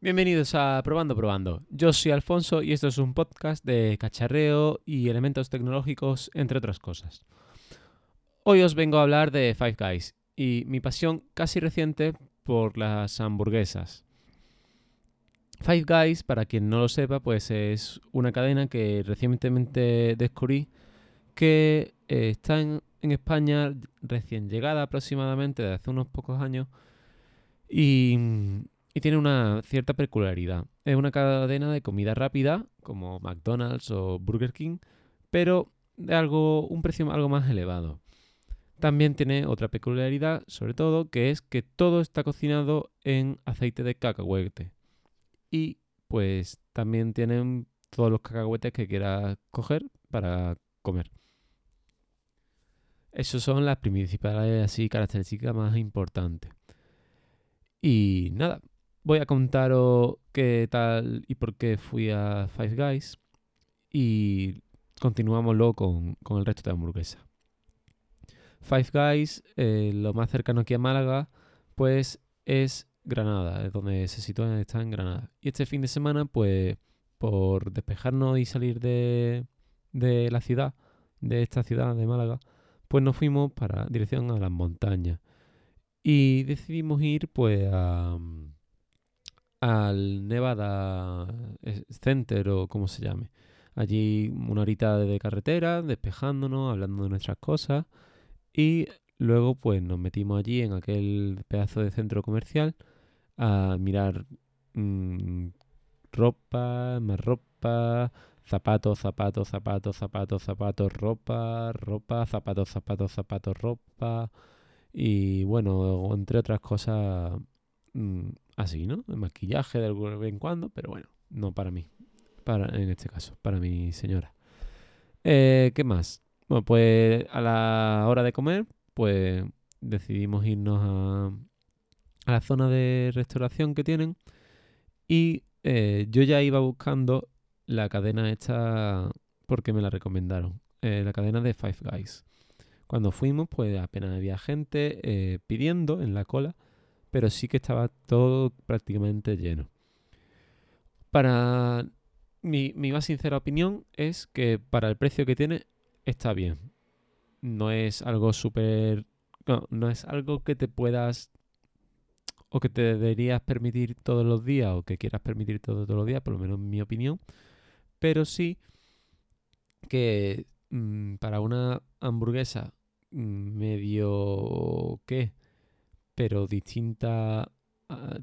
Bienvenidos a Probando Probando. Yo soy Alfonso y esto es un podcast de cacharreo y elementos tecnológicos, entre otras cosas. Hoy os vengo a hablar de Five Guys y mi pasión casi reciente por las hamburguesas. Five Guys, para quien no lo sepa, pues es una cadena que recientemente descubrí que eh, está en, en España recién llegada aproximadamente de hace unos pocos años y y tiene una cierta peculiaridad. Es una cadena de comida rápida, como McDonald's o Burger King, pero de algo, un precio algo más elevado. También tiene otra peculiaridad, sobre todo, que es que todo está cocinado en aceite de cacahuete. Y pues también tienen todos los cacahuetes que quieras coger para comer. Esas son las principales así características más importantes. Y nada, voy a contaros qué tal y por qué fui a Five Guys y continuamos luego con, el resto de hamburguesa. Five Guys, eh, lo más cercano aquí a Málaga, pues es Granada, es donde se sitúa, está en Granada. Y este fin de semana, pues por despejarnos y salir de, de la ciudad, de esta ciudad de Málaga, pues nos fuimos para dirección a las montañas. Y decidimos ir pues a al Nevada eh, Center o como se llame. Allí una horita de carretera, despejándonos, hablando de nuestras cosas y luego pues nos metimos allí en aquel pedazo de centro comercial a mirar mm, ropa, más ropa, zapatos, zapatos, zapatos, zapatos, zapatos, ropa, ropa, zapatos, zapatos, zapatos, ropa y bueno, entre otras cosas mm, así, ¿no? El maquillaje de vez en cuando, pero bueno, no para mí. Para, en este caso, para mi señora. Eh, ¿Qué más? Bueno, pues a la hora de comer, pues decidimos irnos a, la zona de restauración que tienen. Y eh, yo ya iba buscando la cadena esta porque me la recomendaron. Eh, la cadena de Five Guys. Cuando fuimos, pues apenas había gente pidiendo en la cola pero sí que estaba todo prácticamente lleno. Para mi, más sincera opinión es que para el precio que tiene está bien. No es algo súper... No, no es algo que te puedas o que te deberías permitir todos los días o que quieras permitir todos los días, por lo menos en mi opinión. Pero sí que mm, para una hamburguesa mm, medio... ¿qué? Pero distinta,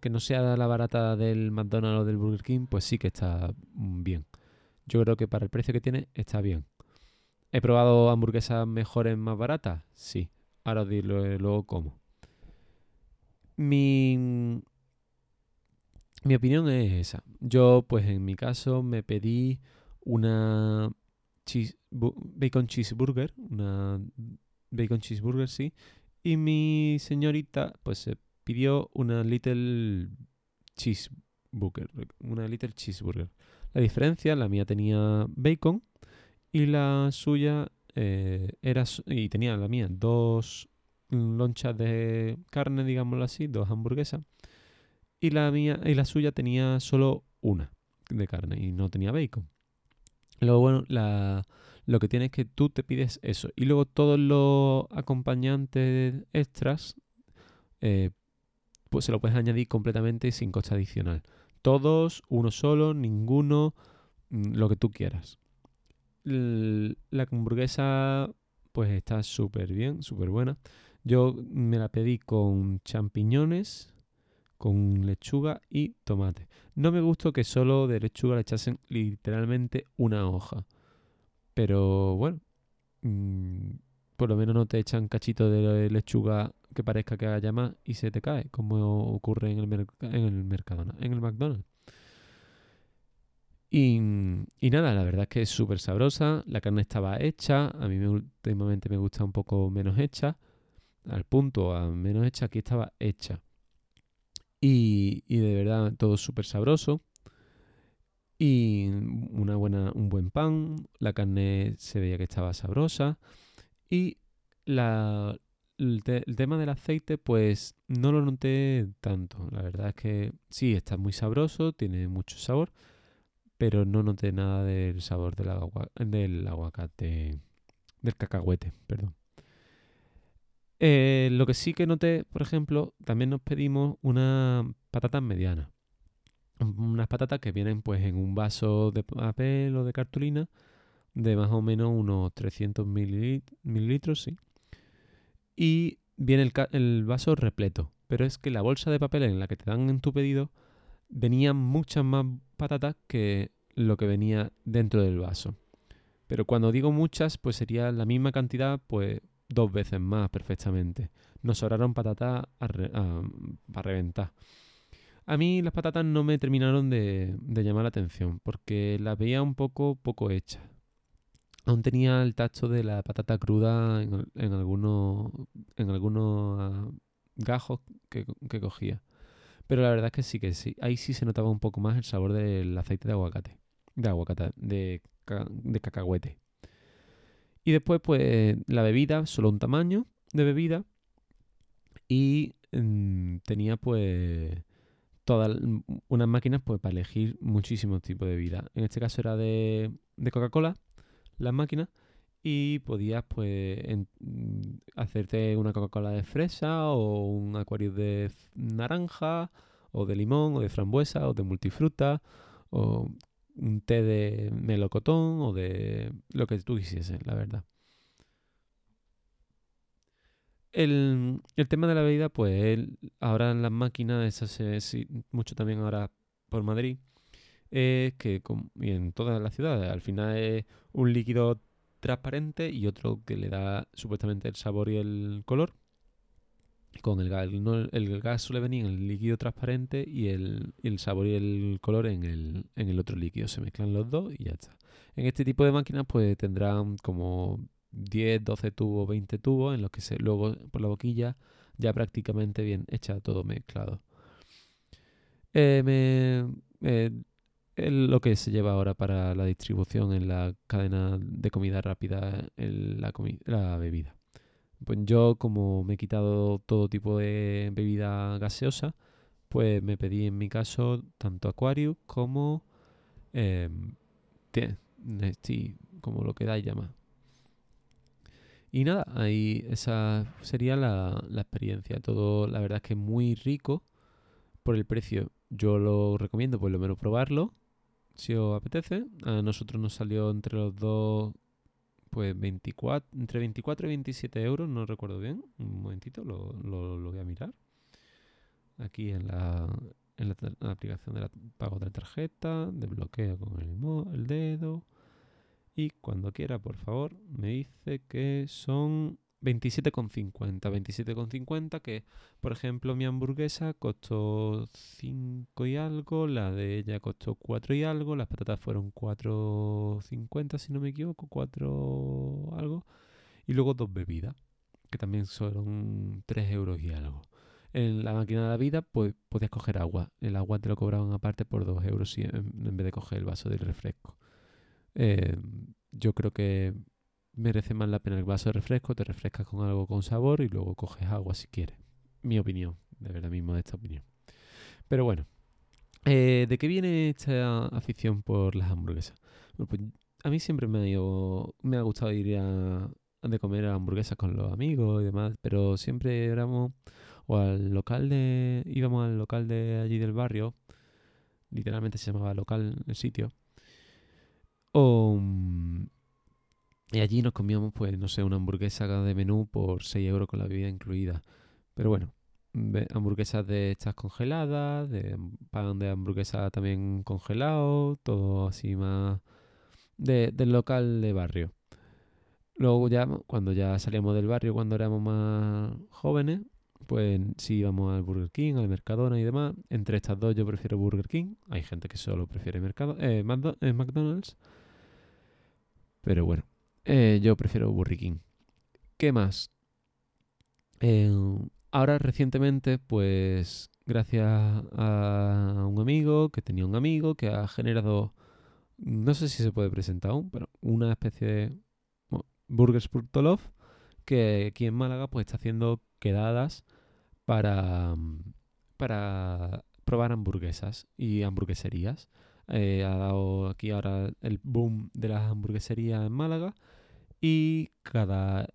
que no sea la barata del McDonald's o del Burger King, pues sí que está bien. Yo creo que para el precio que tiene está bien. ¿He probado hamburguesas mejores, más baratas? Sí. Ahora os diré luego cómo. Mi, mi opinión es esa. Yo, pues en mi caso, me pedí una bacon cheeseburger, una bacon cheeseburger, sí, y mi señorita, pues se pidió una Little Cheeseburger. Una Little Cheeseburger. La diferencia, la mía tenía bacon y la suya eh, era. Y tenía la mía dos lonchas de carne, digámoslo así, dos hamburguesas. Y la mía y la suya tenía solo una de carne y no tenía bacon. Luego, bueno, la, lo que tienes es que tú te pides eso. Y luego todos los acompañantes extras, eh, pues se lo puedes añadir completamente sin coste adicional. Todos, uno solo, ninguno, mm, lo que tú quieras. la hamburguesa, pues está súper bien, súper buena. Yo me la pedí con champiñones, con lechuga y tomate. No me gustó que solo de lechuga le echasen literalmente una hoja. Pero bueno, mm, por lo menos no te echan cachito de lechuga que parezca que haya más y se te cae, como ocurre en el, en el Mercadona, en el McDonald's. Y, y, nada, la verdad es que es súper sabrosa. La carne estaba hecha. A mí me, últimamente me gusta un poco menos hecha. Al punto, a menos hecha, aquí estaba hecha. Y, y de verdad, todo súper sabroso y una buena, un buen pan, la carne se veía que estaba sabrosa y la, el, tema del aceite, pues no lo noté tanto. La verdad es que sí, está muy sabroso, tiene mucho sabor, pero no noté nada del sabor del, del aguacate, del cacahuete, perdón. Eh, lo que sí que noté, por ejemplo, también nos pedimos unas patatas medianas. Unas patatas que vienen pues en un vaso de papel o de cartulina de más o menos unos 300 mililitros, sí. Y viene el, vaso repleto. Pero es que la bolsa de papel en la que te dan en tu pedido venían muchas más patatas que lo que venía dentro del vaso. Pero cuando digo muchas, pues sería la misma cantidad, pues dos veces más perfectamente. Nos sobraron patatas para reventar. A mí las patatas no me terminaron de, llamar la atención porque las veía un poco poco hechas. Aún tenía el tacto de la patata cruda en, algunos, en algunos ah, gajos que, cogía. Pero la verdad es que sí, que sí. Ahí sí se notaba un poco más el sabor del aceite de aguacate. De aguacate, de, de cacahuete. Y después, pues, la bebida, solo un tamaño de bebida. Y mm, tenía, pues, todas unas máquinas pues, para elegir muchísimos tipos de bebida. En este caso era de, de Coca-Cola, las máquinas. Y podías, pues, mm, hacerte una Coca-Cola de fresa o un acuario de naranja o de limón o de frambuesa o de multifruta o un té de melocotón o de lo que tú quisieses, la verdad. El, tema de la bebida, pues ahora en las máquinas, eso se mucho también ahora por Madrid, es que y en todas las ciudades, al final es un líquido transparente y otro que le da supuestamente el sabor y el color con el gas. el gas suele venir en el líquido transparente y el, sabor y el color en el, en el otro líquido. Se mezclan los dos y ya está. En este tipo de máquinas pues tendrán como 10, 12 tubos, 20 tubos en los que se, luego por la boquilla ya prácticamente bien hecha todo mezclado. Eh, me, lo que se lleva ahora para la distribución en la cadena de comida rápida en la, la bebida. Pues yo, como me he quitado todo tipo de bebida gaseosa, pues me pedí en mi caso tanto Aquarius como eh, como lo que da y nada, ahí esa sería la, la experiencia. Todo, la verdad es que es muy rico por el precio. Yo lo recomiendo por lo menos probarlo, si os apetece. A nosotros nos salió entre los dos pues 24, entre 24 y 27 euros, no recuerdo bien. Un momentito, lo, lo, voy a mirar. Aquí en la, en la, aplicación de la, pago de la tarjeta, desbloqueo con el dedo. Y cuando quiera, por favor, me dice que son 27,50. 27,50 que, por ejemplo, mi hamburguesa costó 5 y algo, la de ella costó 4 y algo, las patatas fueron 4,50 si no me equivoco, 4 algo. Y luego dos bebidas, que también son 3 euros y algo. En la máquina de la vida, pues podías coger agua. El agua te lo cobraban aparte por 2 euros en vez de coger el vaso del refresco. Eh, yo creo que merece más la pena el vaso de refresco, te refrescas con algo con sabor y luego coges agua si quieres. Mi opinión, de verdad mismo esta opinión. Pero bueno, eh, ¿de qué viene esta afición por las hamburguesas? pues a mí siempre me ha, ido, me ha gustado ir a, de comer hamburguesas con los amigos y demás, pero siempre éramos o al local de íbamos al local de allí del barrio, literalmente se llamaba local el sitio. Mm, y allí nos comíamos, pues, no sé, una hamburguesa de menú por 6 euros con la bebida incluida. Pero bueno, hamburguesas de estas congeladas, de pan de hamburguesa también congelado, todo así más del local de barrio. Luego ya, cuando ya salíamos del barrio, cuando éramos más jóvenes, pues sí íbamos al Burger King, al Mercadona y demás. Entre estas dos yo prefiero Burger King. Hay gente que solo prefiere Mercado, eh, eh McDonald's. Pero bueno, eh, yo prefiero King. ¿Qué más? Eh, ahora recientemente, pues gracias a un amigo que tenía un amigo que ha generado, no sé si se puede presentar aún, pero una especie de Burgers Love, que aquí en Málaga pues está haciendo quedadas para, para probar hamburguesas y hamburgueserías. Eh, ha dado aquí ahora el boom de las hamburgueserías en Málaga. Y cada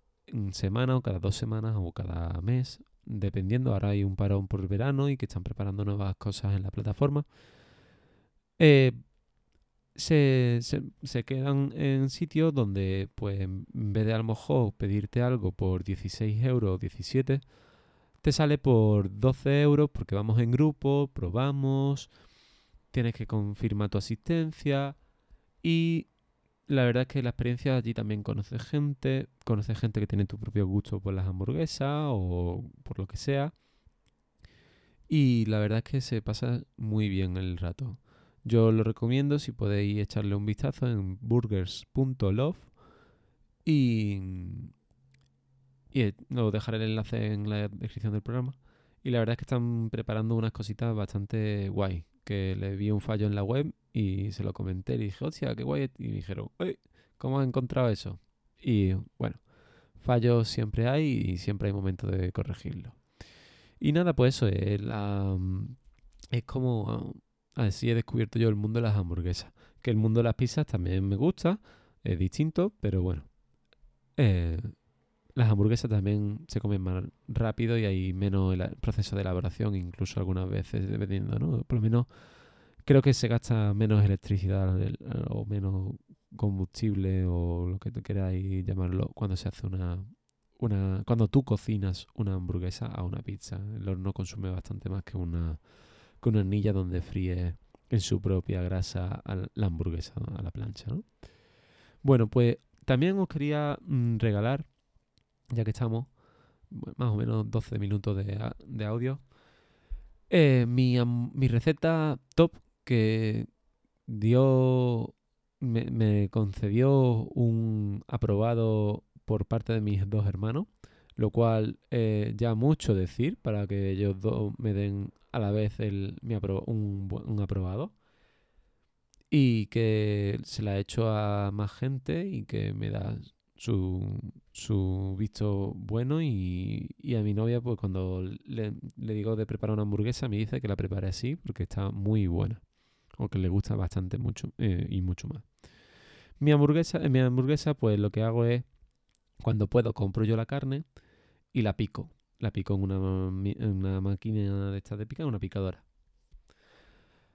semana o cada dos semanas o cada mes, dependiendo, ahora hay un parón por el verano y que están preparando nuevas cosas en la plataforma, eh, se, se, quedan en sitios donde, pues, en vez de a lo mejor pedirte algo por 16 euros o 17, te sale por 12 euros porque vamos en grupo, probamos, tienes que confirmar tu asistencia y la verdad es que la experiencia allí también conoces gente, conoces gente que tiene tu propio gusto por las hamburguesas o por lo que sea. Y la verdad es que se pasa muy bien el rato. Yo lo recomiendo si podéis echarle un vistazo en burgers.love y, y os dejaré el enlace en la descripción del programa. Y la verdad es que están preparando unas cositas bastante guay. Que le vi un fallo en la web y se lo comenté y dije, hostia, qué guay. Y me dijeron, ¿cómo has encontrado eso? Y bueno, fallos siempre hay y siempre hay momento de corregirlo. Y nada, pues eso es, es como así he descubierto yo el mundo de las hamburguesas. Que el mundo de las pizzas también me gusta, es distinto, pero bueno. Eh, las hamburguesas también se comen más rápido y hay menos el proceso de elaboración, incluso algunas veces, dependiendo, ¿no? Por lo menos creo que se gasta menos electricidad o menos combustible o lo que queráis llamarlo cuando se hace una, una cuando tú cocinas una hamburguesa a una pizza. El horno consume bastante más que una con una anilla donde fríe en su propia grasa la hamburguesa a la plancha. ¿no? Bueno, pues también os quería mm, regalar, ya que estamos más o menos 12 minutos de, audio, eh, mi, mi, receta top que dio, me, concedió un aprobado por parte de mis dos hermanos, lo cual eh, ya mucho decir para que ellos dos me den a la vez el, un, un, aprobado. Y que se la he hecho a más gente y que me da su, su visto bueno y, y, a mi novia pues cuando le, le, digo de preparar una hamburguesa me dice que la prepare así porque está muy buena o que le gusta bastante mucho eh, y mucho más. Mi hamburguesa, en mi hamburguesa pues lo que hago es cuando puedo compro yo la carne y la pico la pico en una, una máquina de estas de picar, una picadora.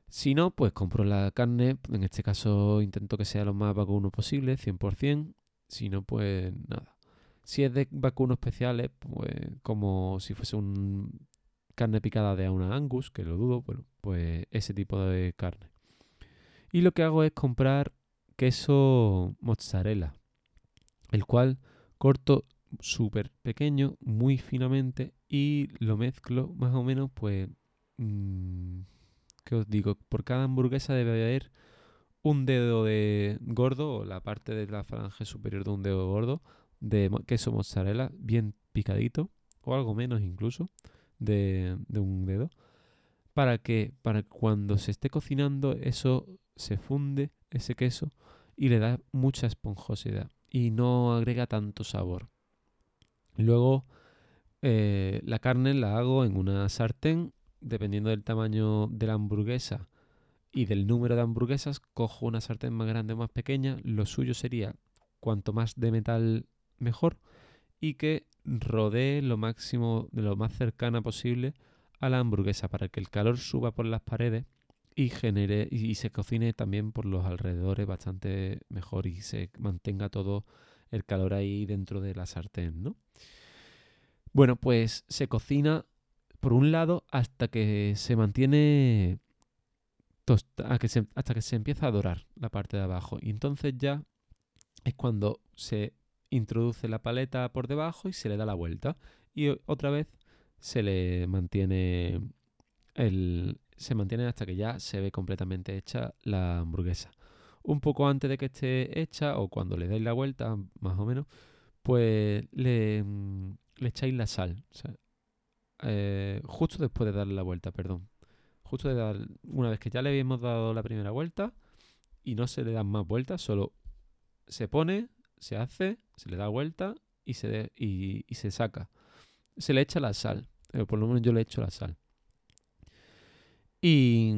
Si no, pues compro la carne. En este caso intento que sea lo más vacuno posible, 100%. Si no, pues nada. Si es de vacunos especiales, pues como si fuese un carne picada de una Angus, que lo dudo, bueno, pues ese tipo de carne. Y lo que hago es comprar queso mozzarella, el cual corto súper pequeño, muy finamente, y lo mezclo más o menos, pues, mm, ¿qué os digo? Por cada hamburguesa debe haber un dedo de gordo, o la parte de la falange superior de un dedo gordo, de queso mozzarella, bien picadito, o algo menos incluso, de, un dedo, para que para cuando se esté cocinando eso se funde, ese queso, y le da mucha esponjosidad y no agrega tanto sabor. Luego eh, la carne la hago en una sartén, dependiendo del tamaño de la hamburguesa y del número de hamburguesas, cojo una sartén más grande o más pequeña. Lo suyo sería cuanto más de metal mejor y que rodee lo máximo, de lo más cercana posible a la hamburguesa para que el calor suba por las paredes y genere y se cocine también por los alrededores bastante mejor y se mantenga todo el calor ahí dentro de la sartén, ¿no? Bueno, pues se cocina por un lado hasta que se mantiene hasta que se empieza a dorar la parte de abajo y entonces ya es cuando se introduce la paleta por debajo y se le da la vuelta y otra vez se le mantiene el se mantiene hasta que ya se ve completamente hecha la hamburguesa un poco antes de que esté hecha o cuando le dais la vuelta, más o menos, pues le, le echáis la sal. Eh, justo después de darle la vuelta, perdón. Justo de dar, una vez que ya le habíamos dado la primera vuelta y no se le dan más vueltas, solo se pone, se hace, se le da vuelta y se, de- y, se saca. Se le echa la sal, eh, por lo menos yo le echo la sal. Y,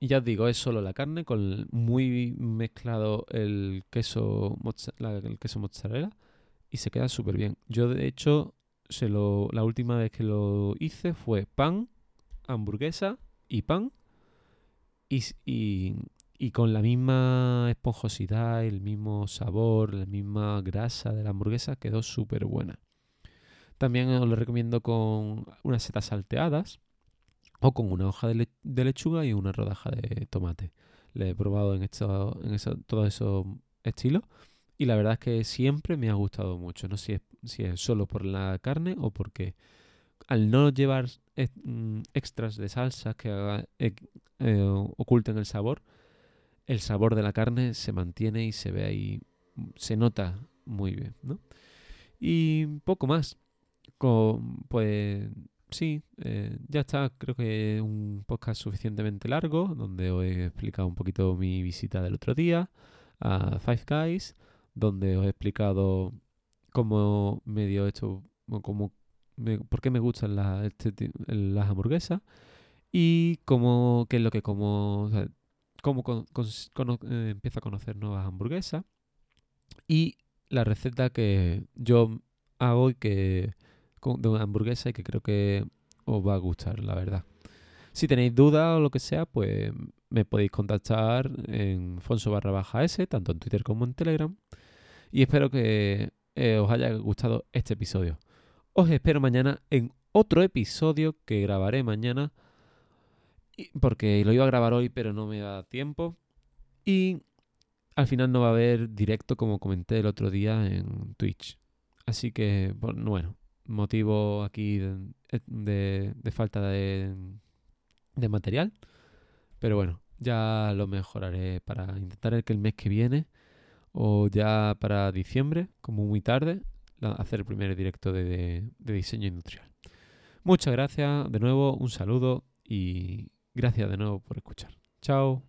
ya os digo, es solo la carne con muy mezclado el queso, el queso mozzarella y se queda súper bien. Yo de hecho, se lo, la última vez que lo hice fue pan, hamburguesa y pan y, y, y con la misma esponjosidad, el mismo sabor, la misma grasa de la hamburguesa quedó súper buena. También os lo recomiendo con unas setas salteadas o con una hoja de, de lechuga y una rodaja de tomate. Le he probado en, esto, en eso- todos esos estilos y la verdad es que siempre me ha gustado mucho. No sé si es, si es solo por la carne o porque al no llevar ex- mm, extras de salsa que haga- eh, eh, oculten el sabor, el sabor de la carne se mantiene y se ve ahí, se nota muy bien, ¿no? Y poco más. Pues sí, eh, ya está. Creo que un podcast suficientemente largo donde os he explicado un poquito mi visita del otro día a Five Guys, donde os he explicado cómo me dio esto, o cómo por qué me gustan la- este las hamburguesas y cómo, qué es lo que como, cómo eh, empiezo a conocer nuevas hamburguesas y la receta que yo hago que de una hamburguesa y que creo que os va a gustar, la verdad. Si tenéis dudas o lo que sea, pues me podéis contactar en Fonso barra baja S, tanto en Twitter como en Telegram. Y espero que eh, os haya gustado este episodio. Os espero mañana en otro episodio que grabaré mañana. Porque lo iba a grabar hoy, pero no me da tiempo. Y al final no va a haber directo como comenté el otro día en Twitch. Así que, bueno, motivo aquí de, falta de, material. Pero bueno, ya lo mejoraré para intentar que el mes que viene o ya para diciembre, como muy tarde, hacer el primer directo de, de- diseño industrial. Muchas gracias, de nuevo un saludo y gracias de nuevo por escuchar. Chao.